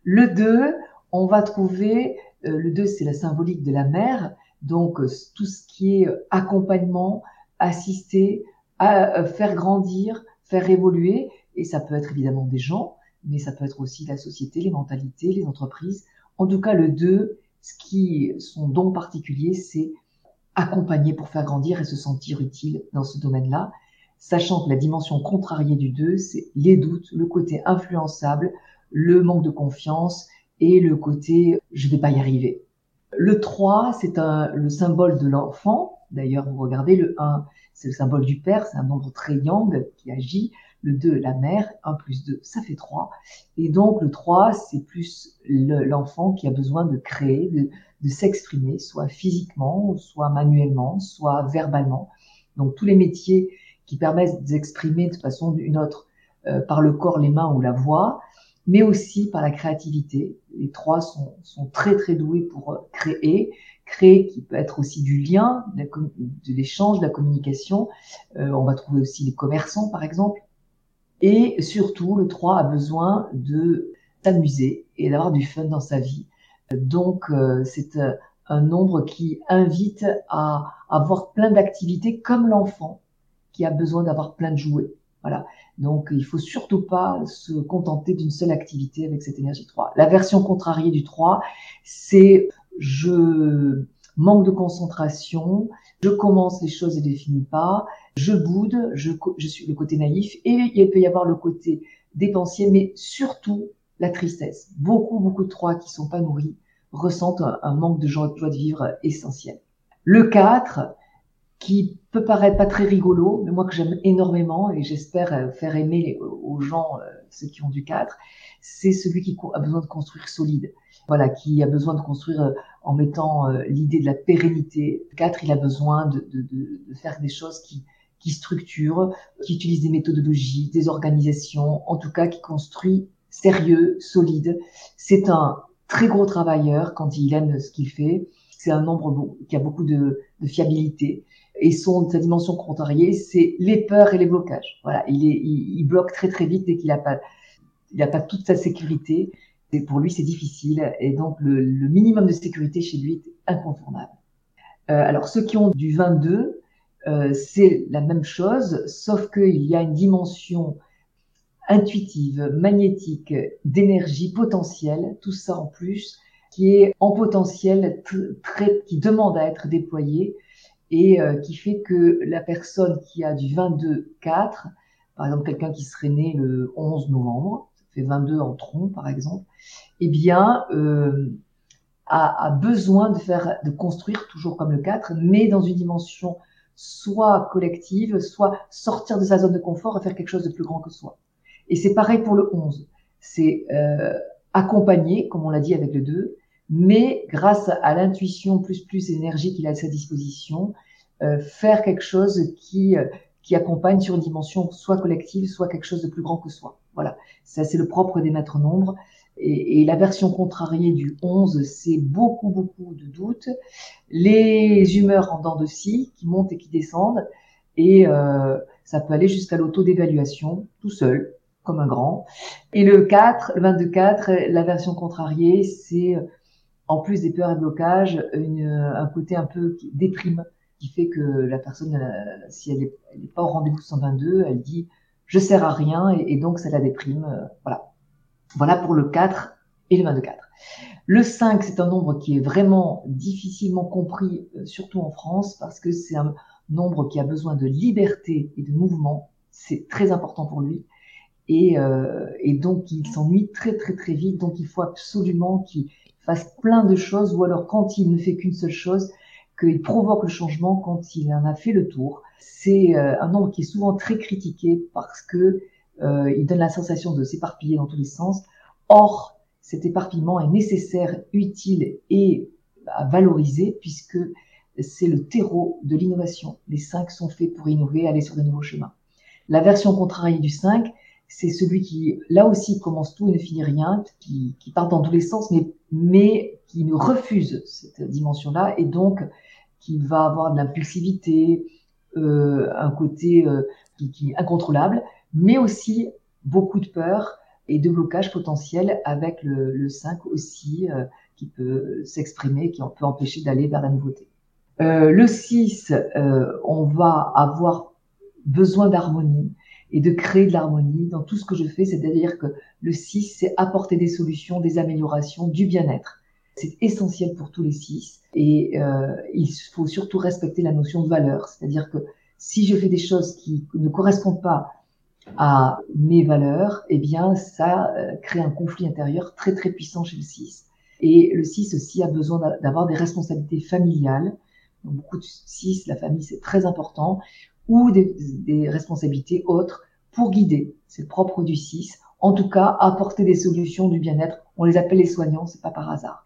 Le 2, on va trouver, euh, le 2 c'est la symbolique de la mère, donc euh, tout ce qui est euh, accompagnement, assister, à, faire grandir, faire évoluer, et ça peut être évidemment des gens, mais ça peut être aussi la société, les mentalités, les entreprises. En tout cas, le 2, ce qui, son don particulier, c'est accompagner pour faire grandir et se sentir utile dans ce domaine-là, sachant que la dimension contrariée du 2, c'est les doutes, le côté influençable, le manque de confiance et le côté je vais pas y arriver. Le 3, c'est le symbole de l'enfant. D'ailleurs, vous regardez le 1, c'est le symbole du père, c'est un nombre très yang qui agit. Le 2, la mère, 1 plus 2, ça fait 3. Et donc le 3, c'est plus l'enfant qui a besoin de créer, de, s'exprimer, soit physiquement, soit manuellement, soit verbalement. Donc tous les métiers qui permettent d'exprimer de façon d'une autre euh, par le corps, les mains ou la voix, mais aussi par la créativité. Les trois sont, sont très très doués pour euh, créer, créer qui peut être aussi du lien, de l'échange, de la communication. Euh, on va trouver aussi les commerçants par exemple. Et surtout, le 3 a besoin de s'amuser et d'avoir du fun dans sa vie. Donc, euh, c'est euh, un nombre qui invite à avoir plein d'activités comme l'enfant qui a besoin d'avoir plein de jouets. Voilà. Donc, il faut surtout pas se contenter d'une seule activité avec cette énergie 3. La version contrariée du 3, c'est je manque de concentration, je commence les choses et ne les finis pas, je boude, je, suis le côté naïf et il peut y avoir le côté dépensier, mais surtout la tristesse. Beaucoup, beaucoup de 3 qui sont pas nourris ressentent un, manque de joie, de vivre essentiel. Le 4, qui peut paraître pas très rigolo, mais moi que j'aime énormément et j'espère euh, faire aimer aux gens euh, ceux qui ont du 4, c'est celui qui a besoin de construire solide. Voilà, qui a besoin de construire euh, en mettant l'idée de la pérennité. Le 4, il a besoin de, de, de, faire des choses qui, qui structurent, qui utilisent des méthodologies, des organisations, en tout cas qui construit sérieux, solide. C'est un très gros travailleur quand il aime ce qu'il fait. C'est un nombre qui a beaucoup de, fiabilité. Et son, sa dimension contrariée, c'est les peurs et les blocages. Voilà, il, bloque très très vite dès qu'il n'a pas, pas toute sa sécurité. Et pour lui, c'est difficile. Et donc, le, le, minimum de sécurité chez lui est incontournable. Euh, alors, ceux qui ont du 22, euh, c'est la même chose, sauf qu'il y a une dimension intuitive, magnétique, d'énergie potentielle, tout ça en plus, qui est en potentiel très, qui demande à être déployé et euh, qui fait que la personne qui a du 22-4, par exemple quelqu'un qui serait né le 11 novembre, ça fait 22 en tronc par exemple, eh bien euh, a, a, besoin de faire, de construire toujours comme le 4, mais dans une dimension soit collective, soit sortir de sa zone de confort et faire quelque chose de plus grand que soi. Et c'est pareil pour le 11. C'est euh, accompagner, comme on l'a dit avec le 2, mais grâce à l'intuition plus plus énergie qu'il a à sa disposition, euh, faire quelque chose qui euh, qui accompagne sur une dimension soit collective, soit quelque chose de plus grand que soi. Voilà, ça c'est le propre des maîtres nombres. Et, et, la version contrariée du 11, c'est beaucoup, beaucoup de doutes, les humeurs en dents de scie qui montent et qui descendent, et euh, ça peut aller jusqu'à l'auto-d'évaluation tout seul, comme un grand. Et le 4, le 22-4, la version contrariée, c'est en plus des peurs et blocages, un côté un peu qui déprime, qui fait que la personne, euh, si elle n'est est pas au rendez-vous 122, elle dit je sers à rien et, donc ça la déprime. Euh, voilà. Voilà pour le 4 et le 22-4. Le 5, c'est un nombre qui est vraiment difficilement compris, euh, surtout en France, parce que c'est un nombre qui a besoin de liberté et de mouvement. C'est très important pour lui. Et, et donc, il s'ennuie très, très, très vite. Donc, il faut absolument qu'il fasse plein de choses, ou alors quand il ne fait qu'une seule chose, qu'il provoque le changement quand il en a fait le tour. C'est euh, un nombre qui est souvent très critiqué parce que euh, il donne la sensation de s'éparpiller dans tous les sens. Or, cet éparpillement est nécessaire, utile et à valoriser puisque c'est le terreau de l'innovation. Les cinq sont faits pour innover, aller sur de nouveaux chemins. La version contrariée du 5, c'est celui qui, là aussi, commence tout et ne finit rien, qui, qui part dans tous les sens, mais, mais qui ne refuse cette dimension-là et donc qui va avoir de l'impulsivité, euh, un côté euh, qui, qui, est incontrôlable, mais aussi beaucoup de peur et de blocage potentiel avec le, le 5 aussi, euh, qui peut s'exprimer, qui peut empêcher d'aller vers la nouveauté. Euh, le 6, euh, on va avoir besoin d'harmonie et de créer de l'harmonie dans tout ce que je fais, c'est-à-dire que le 6, c'est apporter des solutions, des améliorations, du bien-être. C'est essentiel pour tous les 6 et euh, il faut surtout respecter la notion de valeur, c'est-à-dire que si je fais des choses qui ne correspondent pas à mes valeurs, eh bien, ça euh, crée un conflit intérieur très, très puissant chez le 6. Et le 6 aussi a besoin d'avoir des responsabilités familiales. Donc, beaucoup de 6, la famille, c'est très important, ou des, des, responsabilités autres pour guider. C'est propre du 6. En tout cas, apporter des solutions du bien-être. On les appelle les soignants, c'est pas par hasard.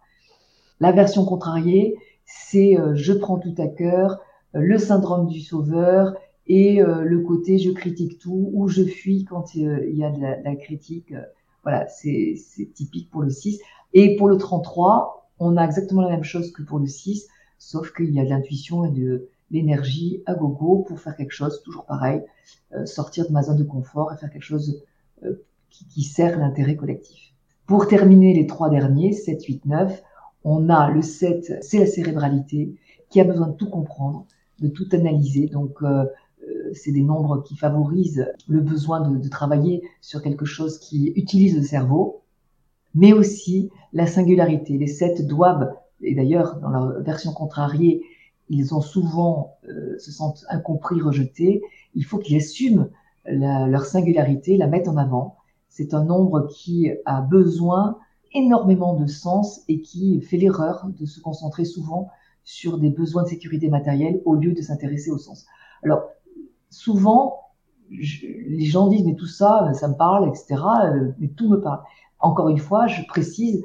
La version contrariée, c'est euh, je prends tout à cœur, euh, le syndrome du sauveur, et euh, le côté je critique tout ou je fuis quand euh, il y a de la, de la critique. Euh, voilà, c'est typique pour le 6. Et pour le 33, on a exactement la même chose que pour le 6, sauf qu'il y a de l'intuition et de l'énergie à gogo pour faire quelque chose, toujours pareil, sortir de ma zone de confort et faire quelque chose qui, qui sert l'intérêt collectif. Pour terminer les trois derniers, 7, 8, 9, on a le 7, c'est la cérébralité qui a besoin de tout comprendre, de tout analyser. Donc, euh, euh, c'est des nombres qui favorisent le besoin de, de, travailler sur quelque chose qui utilise le cerveau, mais aussi la singularité. Les sept doivent, et d'ailleurs dans leur version contrariée, ils ont souvent euh, se sentent incompris, rejetés. Il faut qu'ils assument la, leur singularité, la mettent en avant. C'est un nombre qui a besoin énormément de sens et qui fait l'erreur de se concentrer souvent sur des besoins de sécurité matérielle au lieu de s'intéresser au sens. Alors, souvent, je, les gens disent mais tout ça, ça me parle, etc. Euh, mais tout me parle. Encore une fois, je précise,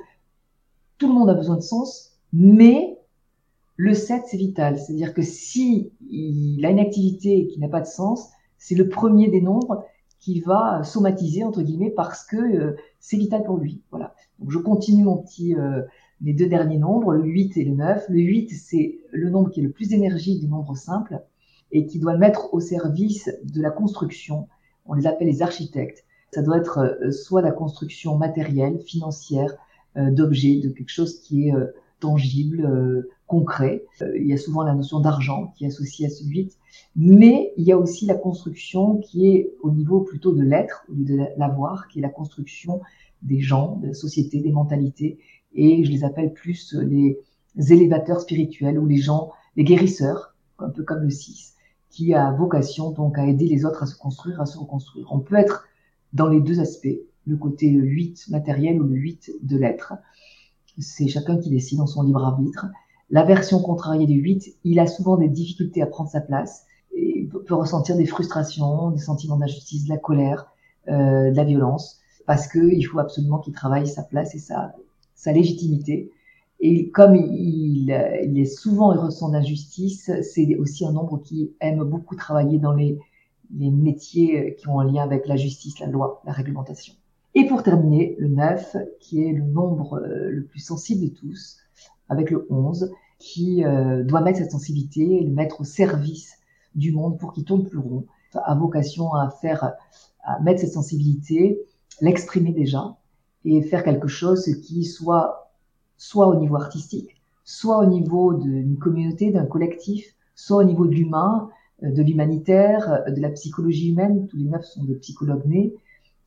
tout le monde a besoin de sens, mais le 7, c'est vital. C'est-à-dire que si il a une activité qui n'a pas de sens, c'est le premier des nombres qui va somatiser, entre guillemets, parce que euh, c'est vital pour lui. Voilà. Donc je continue mon petit, euh, les deux derniers nombres, le 8 et le 9. Le 8, c'est le nombre qui est le plus énergie des nombres simples et qui doit mettre au service de la construction. On les appelle les architectes. Ça doit être euh, soit la construction matérielle, financière, euh, d'objets, de quelque chose qui est euh, tangible, concret. il y a souvent la notion d'argent qui est associée à ce 8, mais il y a aussi la construction qui est au niveau plutôt de l'être, au lieu de l'avoir, qui est la construction des gens, de la société, des mentalités, et je les appelle plus les élévateurs spirituels ou les gens, les guérisseurs, un peu comme le 6 qui a vocation donc à aider les autres à se construire, à se reconstruire. On peut être dans les deux aspects, le côté 8 matériel ou le 8 de l'être. C'est chacun qui décide en son libre arbitre. La version contrariée du 8, il a souvent des difficultés à prendre sa place et peut ressentir des frustrations, des sentiments d'injustice, de la colère, euh, de la violence, parce qu'il faut absolument qu'il travaille sa place et sa, sa légitimité. Et comme il, il est souvent et ressent d'injustice, c'est aussi un nombre qui aime beaucoup travailler dans les, les métiers qui ont un lien avec la justice, la loi, la réglementation. Et pour terminer, le 9, qui est le nombre euh, le plus sensible de tous, avec le 11, qui euh, doit mettre cette sensibilité et le mettre au service du monde pour qu'il tourne plus rond, a vocation à faire, à mettre cette sensibilité, l'exprimer déjà, et faire quelque chose qui soit soit au niveau artistique, soit au niveau d'une communauté, d'un collectif, soit au niveau de l'humain, euh, de l'humanitaire, euh, de la psychologie humaine, tous les neuf sont des psychologues nés,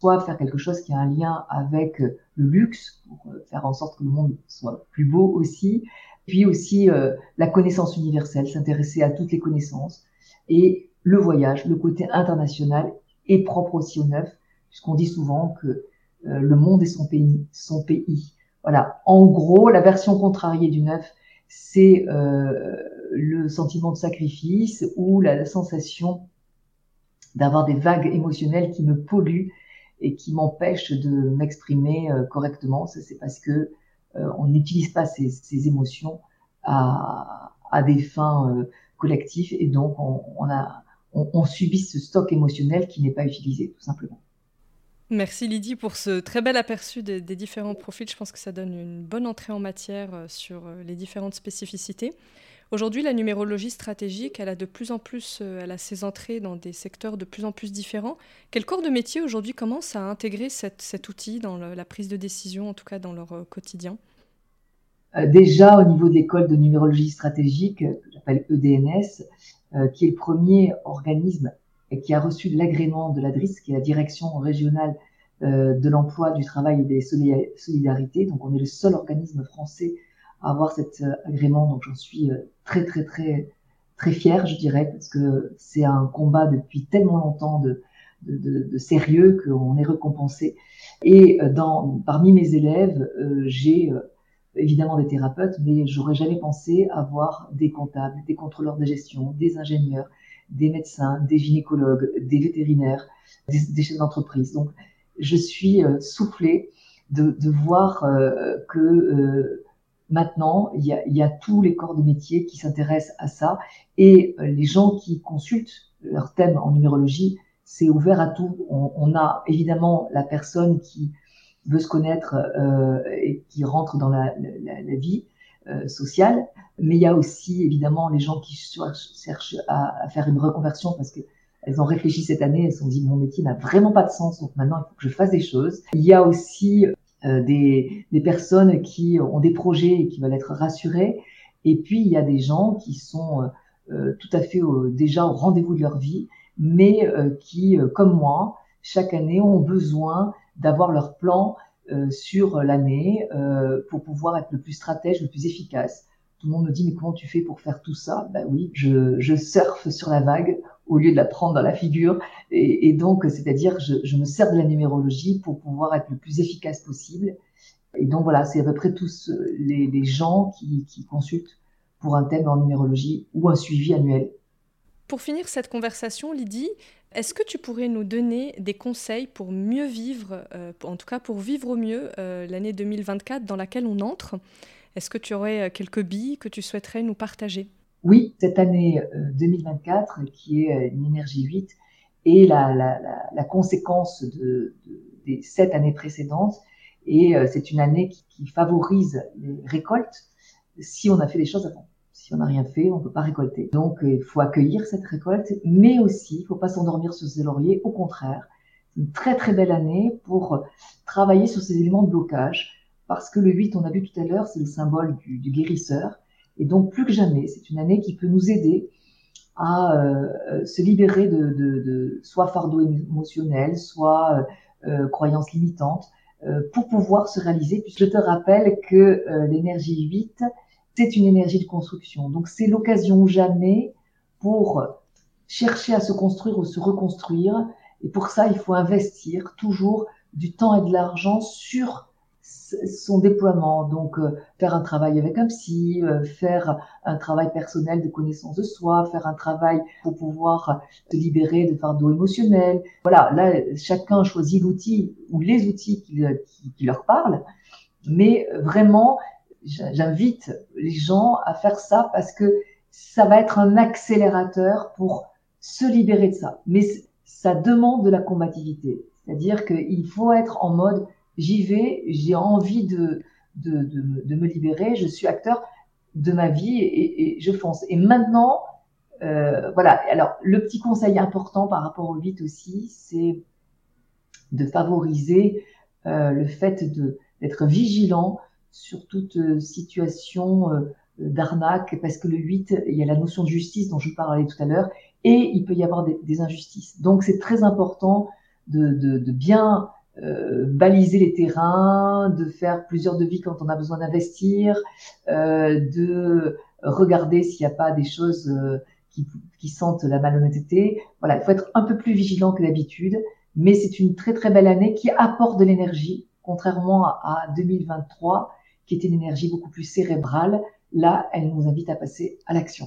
soit faire quelque chose qui a un lien avec euh, le luxe, pour faire en sorte que le monde soit plus beau aussi, puis aussi la connaissance universelle, s'intéresser à toutes les connaissances, et le voyage, le côté international est propre aussi au neuf, puisqu'on dit souvent que le monde est son pays, son pays. Voilà. En gros, la version contrariée du neuf, c'est euh, le sentiment de sacrifice ou la, sensation d'avoir des vagues émotionnelles qui me polluent et qui m'empêchent de m'exprimer euh, correctement. C'est parce que euh, on n'utilise pas ces, émotions à, des fins collectives et donc on, subit ce stock émotionnel qui n'est pas utilisé, tout simplement. Merci Lydie pour ce très bel aperçu des, différents profils. Je pense que ça donne une bonne entrée en matière euh, sur euh, les différentes spécificités. Aujourd'hui, la numérologie stratégique, elle a de plus en plus, euh, elle a ses entrées dans des secteurs de plus en plus différents. Quel corps de métier aujourd'hui commence à intégrer cet outil dans la prise de décision, en tout cas dans leur quotidien? Déjà, au niveau de l'école de numérologie stratégique, que j'appelle EDNS, qui est le premier organisme et qui a reçu l'agrément de l'ADRIS, qui est la direction régionale euh, de l'emploi, du travail et des solidarités. Donc, on est le seul organisme français à avoir cet euh, agrément. Donc, j'en suis euh, très, très, très, très fière, je dirais, parce que c'est un combat depuis tellement longtemps de, sérieux qu'on est récompensé. Et dans, parmi mes élèves, j'ai évidemment des thérapeutes, mais j'aurais jamais pensé avoir des comptables, des contrôleurs de gestion, des ingénieurs, des médecins, des gynécologues, des vétérinaires, des, chefs d'entreprise. Donc, je suis euh, soufflée de, voir euh, que euh, maintenant, il y, a, il y, a, tous les corps de métier qui s'intéressent à ça et les gens qui consultent leur thème en numérologie, c'est ouvert à tout. On, on, a évidemment la personne qui veut se connaître et qui rentre dans la, la, la vie sociale, mais il y a aussi évidemment les gens qui cherchent à, faire une reconversion parce que elles ont réfléchi cette année, elles se sont dit mon métier n'a vraiment pas de sens, donc maintenant il faut que je fasse des choses. Il y a aussi euh, des, des, personnes qui ont des projets et qui veulent être rassurées, et puis il y a des gens qui sont euh, euh tout à fait déjà au rendez-vous de leur vie, mais euh, qui, comme moi, chaque année ont besoin d'avoir leur plan sur l'année pour pouvoir être le plus stratège, le plus efficace. Tout le monde me dit, mais comment tu fais pour faire tout ça? Ben oui, je, je surfe sur la vague au lieu de la prendre dans la figure. Et, donc, c'est-à-dire, je, je, me sers de la numérologie pour pouvoir être le plus efficace possible. Et donc, voilà, c'est à peu près tous les, les gens qui, consultent pour un thème en numérologie ou un suivi annuel. Pour finir cette conversation, Lydie, est-ce que tu pourrais nous donner des conseils pour mieux vivre, euh, en tout cas pour vivre au mieux euh, l'année 2024 dans laquelle on entre? Est-ce que tu aurais euh, quelques billes que tu souhaiterais nous partager? Oui, cette année 2024, euh, qui est euh, une énergie 8, est la, conséquence de, de, des sept années précédentes. Et c'est une année qui, favorise les récoltes si on a fait les choses avant. Si on n'a rien fait, on ne peut pas récolter. Donc, il faut accueillir cette récolte, mais aussi, il ne faut pas s'endormir sur ses lauriers. Au contraire, c'est une très très belle année pour travailler sur ces éléments de blocage parce que le 8, on a vu tout à l'heure, c'est le symbole du, guérisseur. Et donc, plus que jamais, c'est une année qui peut nous aider à euh, se libérer de, soit fardeau émotionnel, soit euh, euh croyances limitantes, pour pouvoir se réaliser. Puis je te rappelle que l'énergie 8, c'est une énergie de construction. Donc, c'est l'occasion jamais pour chercher à se construire ou se reconstruire. Et pour ça, il faut investir toujours du temps et de l'argent sur son déploiement. Donc, euh, faire un travail avec un psy, euh, faire un travail personnel de connaissance de soi, faire un travail pour pouvoir se libérer de fardeaux émotionnels. Voilà, là, chacun choisit l'outil ou les outils qui, qui, qui leur parlent. Mais vraiment, j'invite les gens à faire ça parce que ça va être un accélérateur pour se libérer de ça. Mais ça demande de la combativité. C'est-à-dire qu'il faut être en mode j'y vais, j'ai envie de, de, de, de, me libérer, je suis acteur de ma vie et, et je fonce. Et maintenant, euh, voilà. Alors, le petit conseil important par rapport au 8 aussi, c'est de favoriser euh, le fait d'être vigilant sur toute euh, situation euh, d'arnaque, parce que le 8, il y a la notion de justice dont je parlais tout à l'heure, et il peut y avoir des, des injustices. Donc, c'est très important de, de, de bien euh, baliser les terrains, de faire plusieurs devis quand on a besoin d'investir, euh, de regarder s'il n'y a pas des choses euh, qui, sentent la malhonnêteté. Voilà, il faut être un peu plus vigilant que d'habitude, mais c'est une très très belle année qui apporte de l'énergie, contrairement à, à 2023, qui était une énergie beaucoup plus cérébrale. Là, elle nous invite à passer à l'action.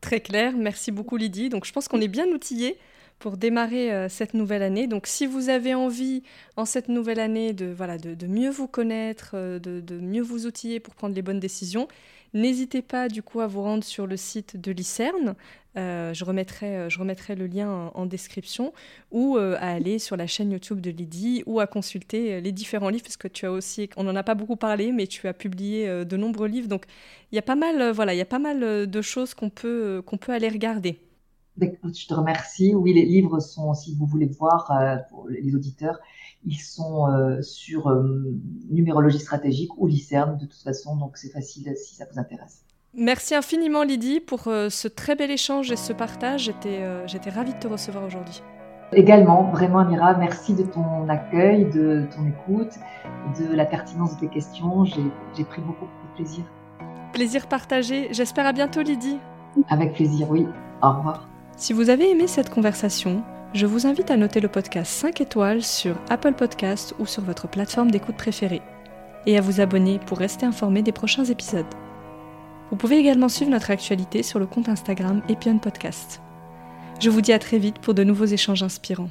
Très clair, merci beaucoup Lydie. Donc je pense qu'on est bien outillés pour démarrer euh, cette nouvelle année. Donc si vous avez envie en cette nouvelle année de, voilà, de, mieux vous connaître, euh, de, mieux vous outiller pour prendre les bonnes décisions, n'hésitez pas du coup à vous rendre sur le site de l'ICERN. Euh, je, remettrai, je remettrai le lien en, description ou à aller sur la chaîne YouTube de Lydie ou à consulter les différents livres parce que tu as aussi, on n'en a pas beaucoup parlé, mais tu as publié de nombreux livres. Donc il y a pas mal, voilà, il y a pas mal de choses qu'on peut, qu'on peut aller regarder. Je te remercie. Oui, les livres sont, si vous voulez voir, euh, pour les auditeurs, ils sont euh, sur euh, numérologie stratégique ou l'ICERN de toute façon, donc c'est facile si ça vous intéresse. Merci infiniment Lydie pour ce très bel échange et ce partage. J'étais j'étais ravie de te recevoir aujourd'hui. Également, vraiment Amira, merci de ton accueil, de ton écoute, de la pertinence de tes questions. J'ai pris beaucoup, beaucoup de plaisir. Plaisir partagé. J'espère à bientôt Lydie. Avec plaisir, oui. Au revoir. Si vous avez aimé cette conversation, je vous invite à noter le podcast 5 étoiles sur Apple Podcast ou sur votre plateforme d'écoute préférée, et à vous abonner pour rester informé des prochains épisodes. Vous pouvez également suivre notre actualité sur le compte Instagram Epion Podcast. Je vous dis à très vite pour de nouveaux échanges inspirants.